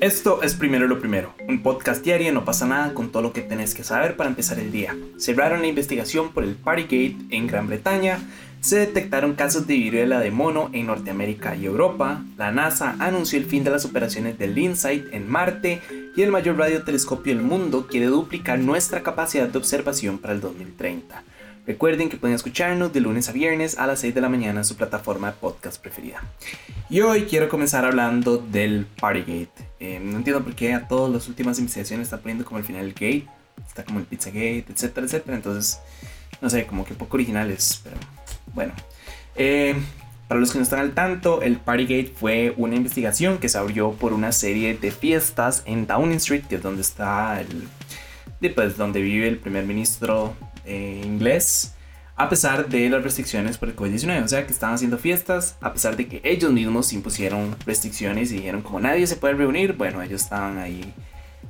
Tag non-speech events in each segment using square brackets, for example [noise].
Esto es Primero lo Primero, un podcast diario no pasa nada con todo lo que tenés que saber para empezar el día. Cerraron la investigación por el Partygate en Gran Bretaña, se detectaron casos de viruela de mono en Norteamérica y Europa, la NASA anunció el fin de las operaciones del InSight en Marte y el mayor radiotelescopio del mundo quiere duplicar nuestra capacidad de observación para el 2030. Recuerden que pueden escucharnos de lunes a viernes a las 6 de la mañana en su plataforma de podcast preferida. Y hoy quiero comenzar hablando del Partygate. Eh, no entiendo por qué a todas las últimas investigaciones está poniendo como el final el gate, está como el Pizzagate, etcétera, etcétera. Entonces, no sé, como que poco originales, pero bueno. Eh, para los que no están al tanto, el Partygate fue una investigación que se abrió por una serie de fiestas en Downing Street, que es donde está el. Pues, donde vive el primer ministro eh, inglés, a pesar de las restricciones por el COVID-19. O sea, que estaban haciendo fiestas, a pesar de que ellos mismos impusieron restricciones y dijeron como nadie se puede reunir, bueno, ellos estaban ahí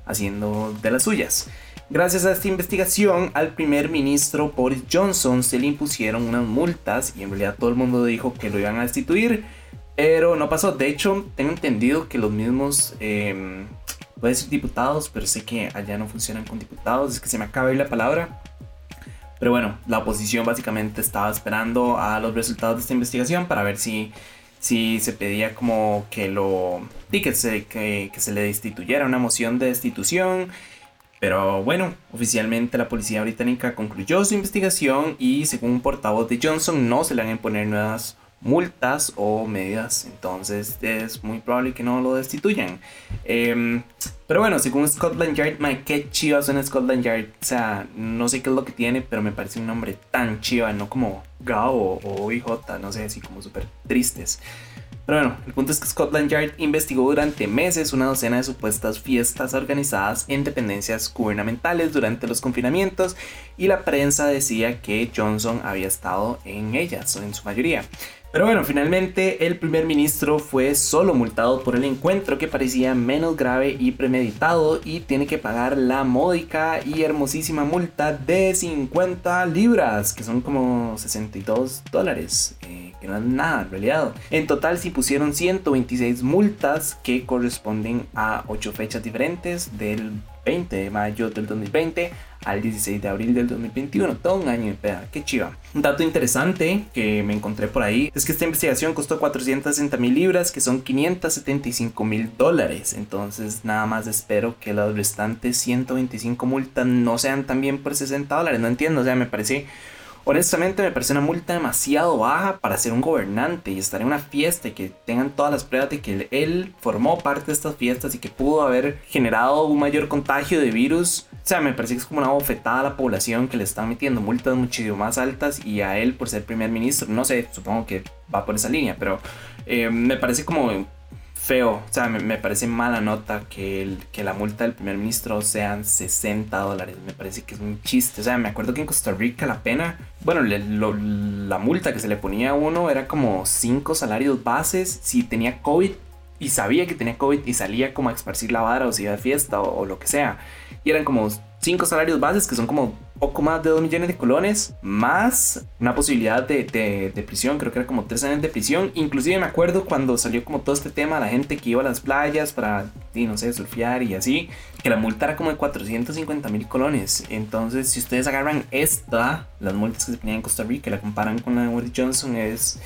haciendo de las suyas. Gracias a esta investigación, al primer ministro Boris Johnson se le impusieron unas multas y en realidad todo el mundo dijo que lo iban a destituir, pero no pasó. De hecho, tengo entendido que los mismos, eh, puede ser diputados, pero sé que allá no funcionan con diputados, es que se me acaba de la palabra. Pero bueno, la oposición básicamente estaba esperando a los resultados de esta investigación para ver si, si se pedía como que lo... que se, que, se le destituyera una moción de destitución. Pero bueno, oficialmente la policía británica concluyó su investigación y según un portavoz de Johnson no se le van a imponer nuevas multas o medidas. Entonces es muy probable que no lo destituyan. Em, pero bueno, según Scotland Yard, my, qué chiva suena Scotland Yard. O sea, no sé qué es lo que tiene, pero me parece un nombre tan chiva, no como Gao o, IJ, no sé, así como súper tristes. Pero bueno, el punto es que Scotland Yard investigó durante meses una docena de supuestas fiestas organizadas en dependencias gubernamentales durante los confinamientos y la prensa decía que Johnson había estado en ellas, o en su mayoría. Pero bueno, finalmente el primer ministro fue solo multado por el encuentro que parecía menos grave y premeditado y tiene que pagar la módica y hermosísima multa de 50 libras, que son como 62 dólares, eh, que no es nada en realidad. En total se pusieron 126 multas que corresponden a 8 fechas diferentes del 20 de mayo del 2020 al 16 de abril del 2021, todo un año y peda, qué chiva. Un dato interesante que me encontré por ahí es que esta investigación costó 460 mil libras, que son 575 mil dólares. Entonces, nada más espero que las restantes 125 multas no sean también por 60 dólares. No entiendo, o sea, me parece Honestamente me parece una multa demasiado baja para ser un gobernante y estar en una fiesta y que tengan todas las pruebas de que él formó parte de estas fiestas y que pudo haber generado un mayor contagio de virus. O sea, me parece que es como una bofetada a la población que le están metiendo multas muchísimo más altas y a él por ser primer ministro. No sé, supongo que va por esa línea, pero eh, me parece como feo, o sea, me, parece mala nota que, el, que la multa del primer ministro sean 60 dólares, me parece que es un chiste, o sea, me acuerdo que en Costa Rica la pena, bueno, la multa que se le ponía a uno era como 5 salarios bases si tenía COVID y sabía que tenía COVID y salía como a esparcir la vara o si iba de fiesta o, o lo que sea, y eran como 5 salarios bases que son como poco más de 2 millones de colones, más una posibilidad de, de, prisión, creo que era como 3 años de prisión. Inclusive me acuerdo cuando salió como todo este tema, la gente que iba a las playas para, no sé, surfear y así, que la multa era como de 450 mil colones. Entonces, si ustedes agarran esta, las multas que se ponían en Costa Rica, la comparan con la de Woody Johnson, es,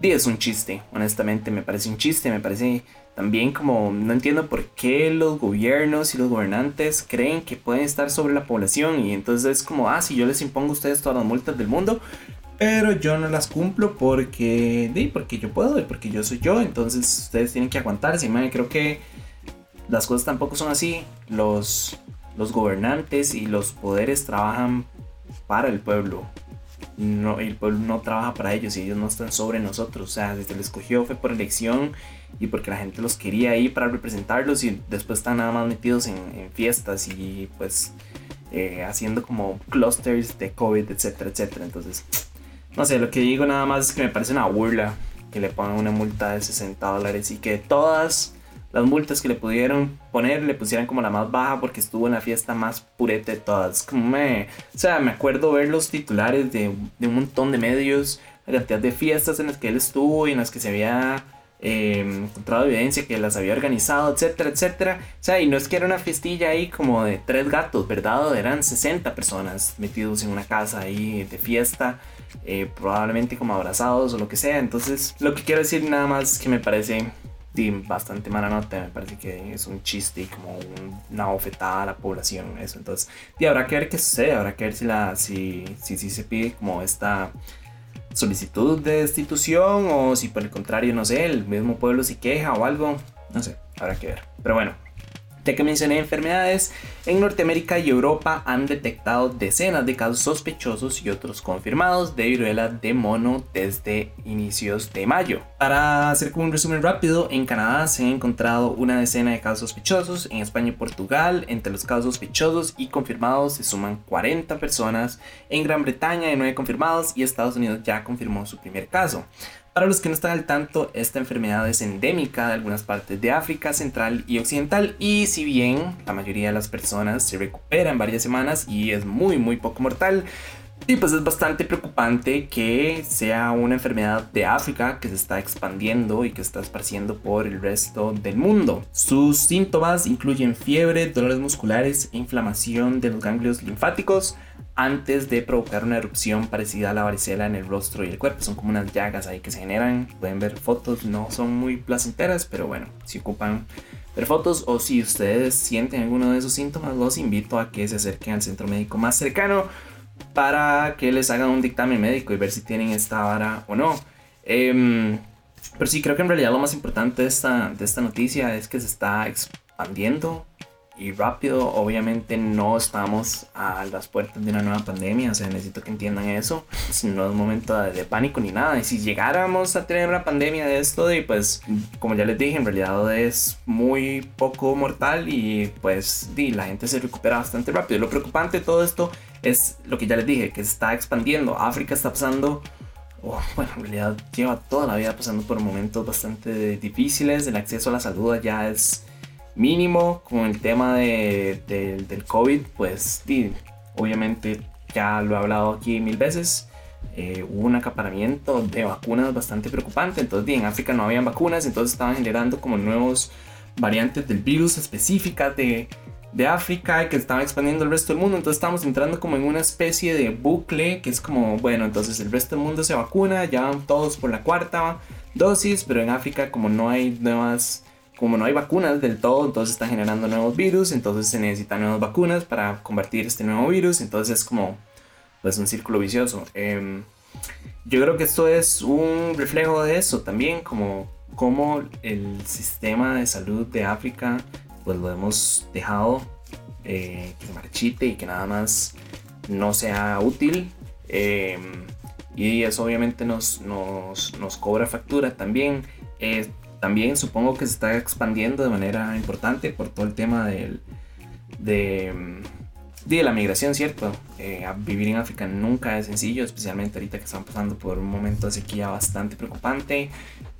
es un chiste, honestamente, me parece un chiste, me parece también como no entiendo por qué los gobiernos y los gobernantes creen que pueden estar sobre la población y entonces es como, ah, si yo les impongo a ustedes todas las multas del mundo, pero yo no las cumplo porque, sí, porque yo puedo y porque yo soy yo, entonces ustedes tienen que aguantarse. Y creo que las cosas tampoco son así. Los, los gobernantes y los poderes trabajan para el pueblo. No, el pueblo no trabaja para ellos y ellos no están sobre nosotros. O sea, desde el escogió fue por elección y porque la gente los quería ahí para representarlos y después están nada más metidos en, fiestas y pues eh, haciendo como clusters de COVID, etcétera, etcétera. Entonces, no sé, lo que digo nada más es que me parece una burla que le pongan una multa de 60 dólares y que todas las multas que le pudieron poner le pusieran como la más baja porque estuvo en la fiesta más purete de todas. Como me, o sea, me acuerdo ver los titulares de, un montón de medios, la cantidad de fiestas en las que él estuvo y en las que se había eh, encontrado evidencia que las había organizado, etcétera, etcétera. O sea, y no es que era una festilla ahí como de tres gatos, ¿verdad? Eran 60 personas metidos en una casa ahí de fiesta, eh, probablemente como abrazados o lo que sea. Entonces, lo que quiero decir nada más que me parece bastante mala nota, me parece que es un chiste como una bofetada a la población, eso. Entonces, y habrá que ver qué sucede, habrá que ver si, la, si, si, si se pide como esta solicitud de destitución o si por el contrario, no sé, el mismo pueblo se queja o algo, no sé, habrá que ver. Pero bueno, ya que mencioné enfermedades, en Norteamérica y Europa han detectado decenas de casos sospechosos y otros confirmados de viruela de mono desde inicios de mayo. Para hacer como un resumen rápido, en Canadá se han encontrado una decena de casos sospechosos, en España y Portugal entre los casos sospechosos y confirmados se suman 40 personas, en Gran Bretaña hay 9 confirmados y Estados Unidos ya confirmó su primer caso. Para los que no están al tanto, esta enfermedad es endémica de algunas partes de África Central y Occidental y si bien la mayoría de las personas se recupera en varias semanas y es muy muy poco mortal, y pues es bastante preocupante que sea una enfermedad de África que se está expandiendo y que está esparciendo por el resto del mundo. Sus síntomas incluyen fiebre, dolores musculares, inflamación de los ganglios linfáticos, antes de provocar una erupción parecida a la varicela en el rostro y el cuerpo. Son como unas llagas ahí que se generan. Pueden ver fotos, no son muy placenteras, pero bueno, si ocupan ver fotos o si ustedes sienten alguno de esos síntomas, los invito a que se acerquen al centro médico más cercano para que les hagan un dictamen médico y ver si tienen esta vara o no. Em, pero sí, creo que en realidad lo más importante de esta, de esta noticia es que se está expandiendo y rápido. Obviamente no estamos a las puertas de una nueva pandemia, o sea, necesito que entiendan eso. No es momento de, pánico ni nada. Y si llegáramos a tener una pandemia de esto, y pues, como ya les dije, en realidad es muy poco mortal y pues di, la gente se recupera bastante rápido. Lo preocupante de todo esto es lo que ya les dije, que se está expandiendo. África está pasando oh, bueno, en realidad lleva toda la vida pasando por momentos bastante difíciles. El acceso a la salud ya es mínimo con el tema de, del COVID, pues obviamente ya lo he hablado aquí mil veces. Eh, hubo un acaparamiento de vacunas bastante preocupante. Entonces, en África no habían vacunas, entonces estaban generando como nuevos variantes del virus específicas de, de África que estaban expandiendo el resto del mundo. Entonces, estamos entrando como en una especie de bucle que es como, bueno, entonces el resto del mundo se vacuna, ya van todos por la cuarta dosis, pero en África, como no hay nuevas como no hay vacunas del todo, entonces están generando nuevos virus, entonces se necesitan nuevas vacunas para combatir este nuevo virus, entonces es como pues un círculo vicioso. Em, yo creo que esto es un reflejo de eso también, como, como el sistema de salud de África pues lo hemos dejado eh, que marchite y que nada más no sea útil. Em, y eso obviamente nos, nos, nos cobra factura también. Eh, también supongo que se está expandiendo de manera importante por todo el tema del, de, de la migración, ¿cierto? Eh, vivir en África nunca es sencillo, especialmente ahorita que están pasando por un momento de sequía bastante preocupante,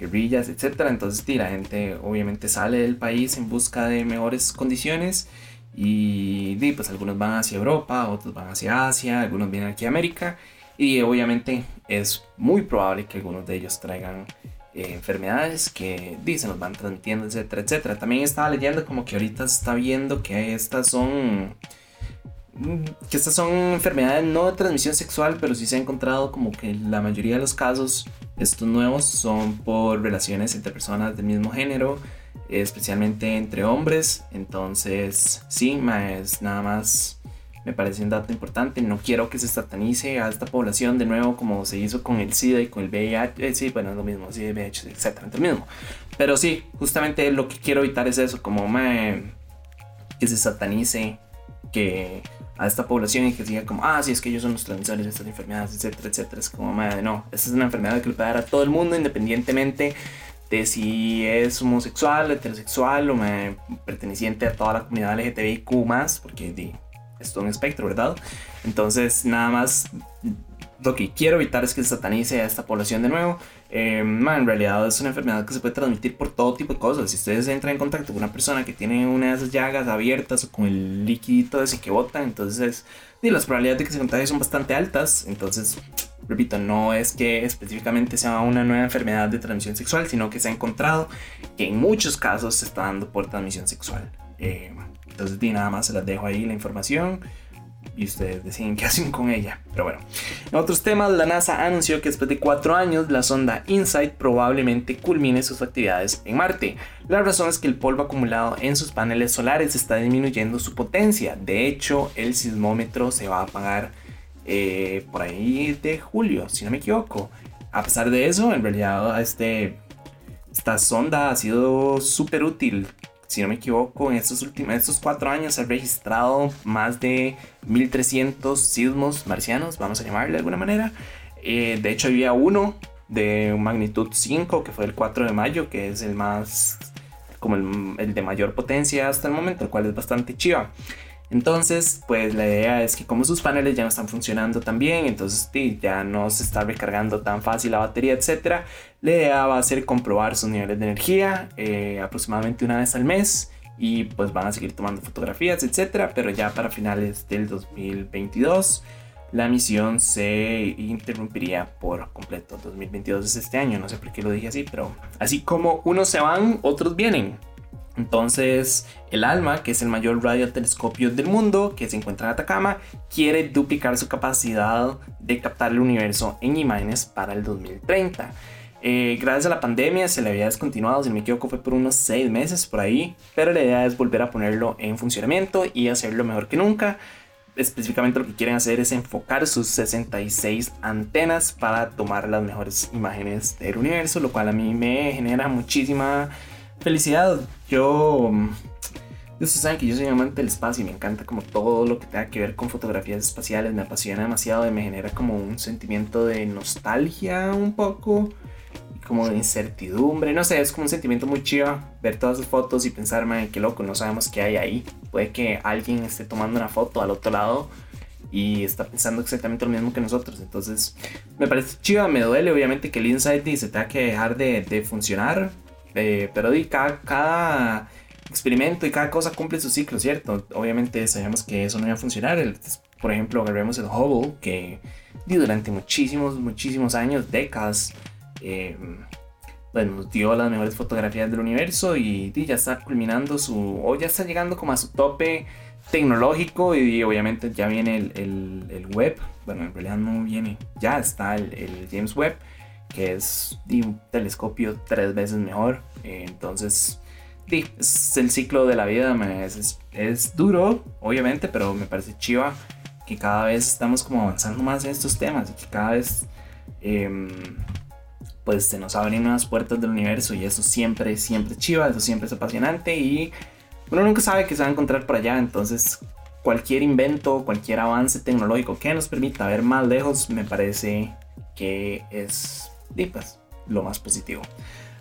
guerrillas, etc. Entonces, la gente obviamente sale del país en busca de mejores condiciones y pues algunos van hacia Europa, otros van hacia Asia, algunos vienen aquí a América y obviamente es muy probable que algunos de ellos traigan eh, enfermedades que dicen los van transmitiendo, etcétera, etcétera. También estaba leyendo como que ahorita se está viendo que estas son que estas son enfermedades no de transmisión sexual, pero sí se ha encontrado como que la mayoría de los casos, estos nuevos, son por relaciones entre personas del mismo género, especialmente entre hombres. Entonces, sí, es nada más me parece un dato importante. No quiero que se satanice a esta población de nuevo como se hizo con el SIDA y con el VIH. Eh, sí, bueno, es lo mismo, SIDA, VIH, etcétera, lo mismo. Pero sí, justamente lo que quiero evitar es eso, como me, que se satanice que a esta población y que diga como, ah, sí, es que ellos son los transmisores de estas enfermedades, etcétera, etcétera. Es como, no, esta es una enfermedad que le puede dar a todo el mundo independientemente de si es homosexual, heterosexual o me, perteneciente a toda la comunidad LGTBIQ más, porque di, es un espectro, ¿verdad? Entonces, nada más lo que quiero evitar es que se satanice a esta población de nuevo. Eh, en realidad es una enfermedad que se puede transmitir por todo tipo de cosas. Si ustedes entran en contacto con una persona que tiene una de esas llagas abiertas o con el líquido ese que bota, entonces y las probabilidades de que se contagie son bastante altas. Entonces, repito, no es que específicamente sea una nueva enfermedad de transmisión sexual, sino que se ha encontrado que en muchos casos se está dando por transmisión sexual. Eh, entonces, nada más se las dejo ahí la información y ustedes deciden qué [laughs] hacen con ella. Pero bueno, en otros temas, la NASA anunció que después de cuatro años la sonda InSight probablemente culmine sus actividades en Marte. La razón es que el polvo acumulado en sus paneles solares está disminuyendo su potencia. De hecho, el sismómetro se va a apagar eh, por ahí de julio, si no me equivoco. A pesar de eso, en realidad este, esta sonda ha sido súper útil si no me equivoco, en estos últimos estos cuatro años se han registrado más de 1300 sismos marcianos, vamos a llamarle de alguna manera. Eh, de hecho, había uno de magnitud 5, que fue el 4 de mayo, que es el más, como el, el de mayor potencia hasta el momento, el cual es bastante chiva. Entonces, pues la idea es que como sus paneles ya no están funcionando tan bien, entonces ya no se está recargando tan fácil la batería, etc. La idea va a ser comprobar sus niveles de energía eh, aproximadamente una vez al mes y pues van a seguir tomando fotografías, etc. Pero ya para finales del 2022 la misión se interrumpiría por completo. 2022 es este año, no sé por qué lo dije así, pero así como unos se van, otros vienen. Entonces, el ALMA, que es el mayor radiotelescopio del mundo, que se encuentra en Atacama, quiere duplicar su capacidad de captar el universo en imágenes para el 2030. Eh, gracias a la pandemia se le había descontinuado, si no me equivoco fue por unos 6 meses por ahí, pero la idea es volver a ponerlo en funcionamiento y hacerlo mejor que nunca. Específicamente lo que quieren hacer es enfocar sus 66 antenas para tomar las mejores imágenes del universo, lo cual a mí me genera muchísima felicidad. Yo. Ustedes saben que yo soy amante del espacio y me encanta como todo lo que tenga que ver con fotografías espaciales. Me apasiona demasiado y me genera como un sentimiento de nostalgia un poco. Como de incertidumbre. No sé, es como un sentimiento muy chido ver todas esas fotos y pensarme qué loco, no sabemos qué hay ahí. Puede que alguien esté tomando una foto al otro lado y está pensando exactamente lo mismo que nosotros. Entonces, me parece chido, me duele obviamente que el Insight se tenga que dejar de, de funcionar eh, pero cada, cada, experimento y cada cosa cumple su ciclo, ¿cierto? Obviamente sabemos que eso no iba a funcionar. por ejemplo, agarremos el Hubble, que durante muchísimos, muchísimos años, décadas, eh, bueno, nos dio las mejores fotografías del universo y, ya está culminando su, o ya está llegando como a su tope tecnológico y, obviamente ya viene el, el, web, bueno, en realidad no viene, ya está el, el James Webb que es un telescopio tres veces mejor. entonces, es el ciclo de la vida. Es, es, duro, obviamente, pero me parece chiva que cada vez estamos como avanzando más en estos temas y que cada vez em, pues se nos abren nuevas puertas del universo y eso siempre, siempre chiva, eso siempre es apasionante y uno nunca sabe qué se va a encontrar por allá, entonces cualquier invento, cualquier avance tecnológico que nos permita ver más lejos me parece que es y pues lo más positivo.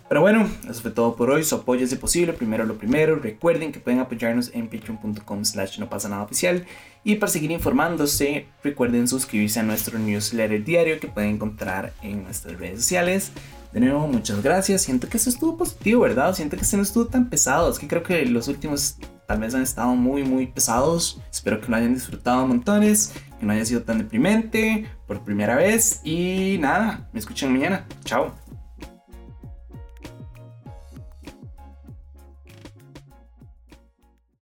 Pero bueno, eso fue todo por hoy. Su apoyo es posible. Primero lo primero. Recuerden que pueden apoyarnos en patreon.com slash no pasa nada oficial. Y para seguir informándose, recuerden suscribirse a nuestro newsletter diario que pueden encontrar en nuestras redes sociales. De nuevo, muchas gracias. Siento que eso estuvo positivo, ¿verdad? Siento que este no estuvo tan pesado. Es que creo que los últimos tal vez han estado muy, muy pesados. Espero que lo hayan disfrutado montones, que no haya sido tan deprimente por primera vez. Y nada, me escuchan mañana. Chao.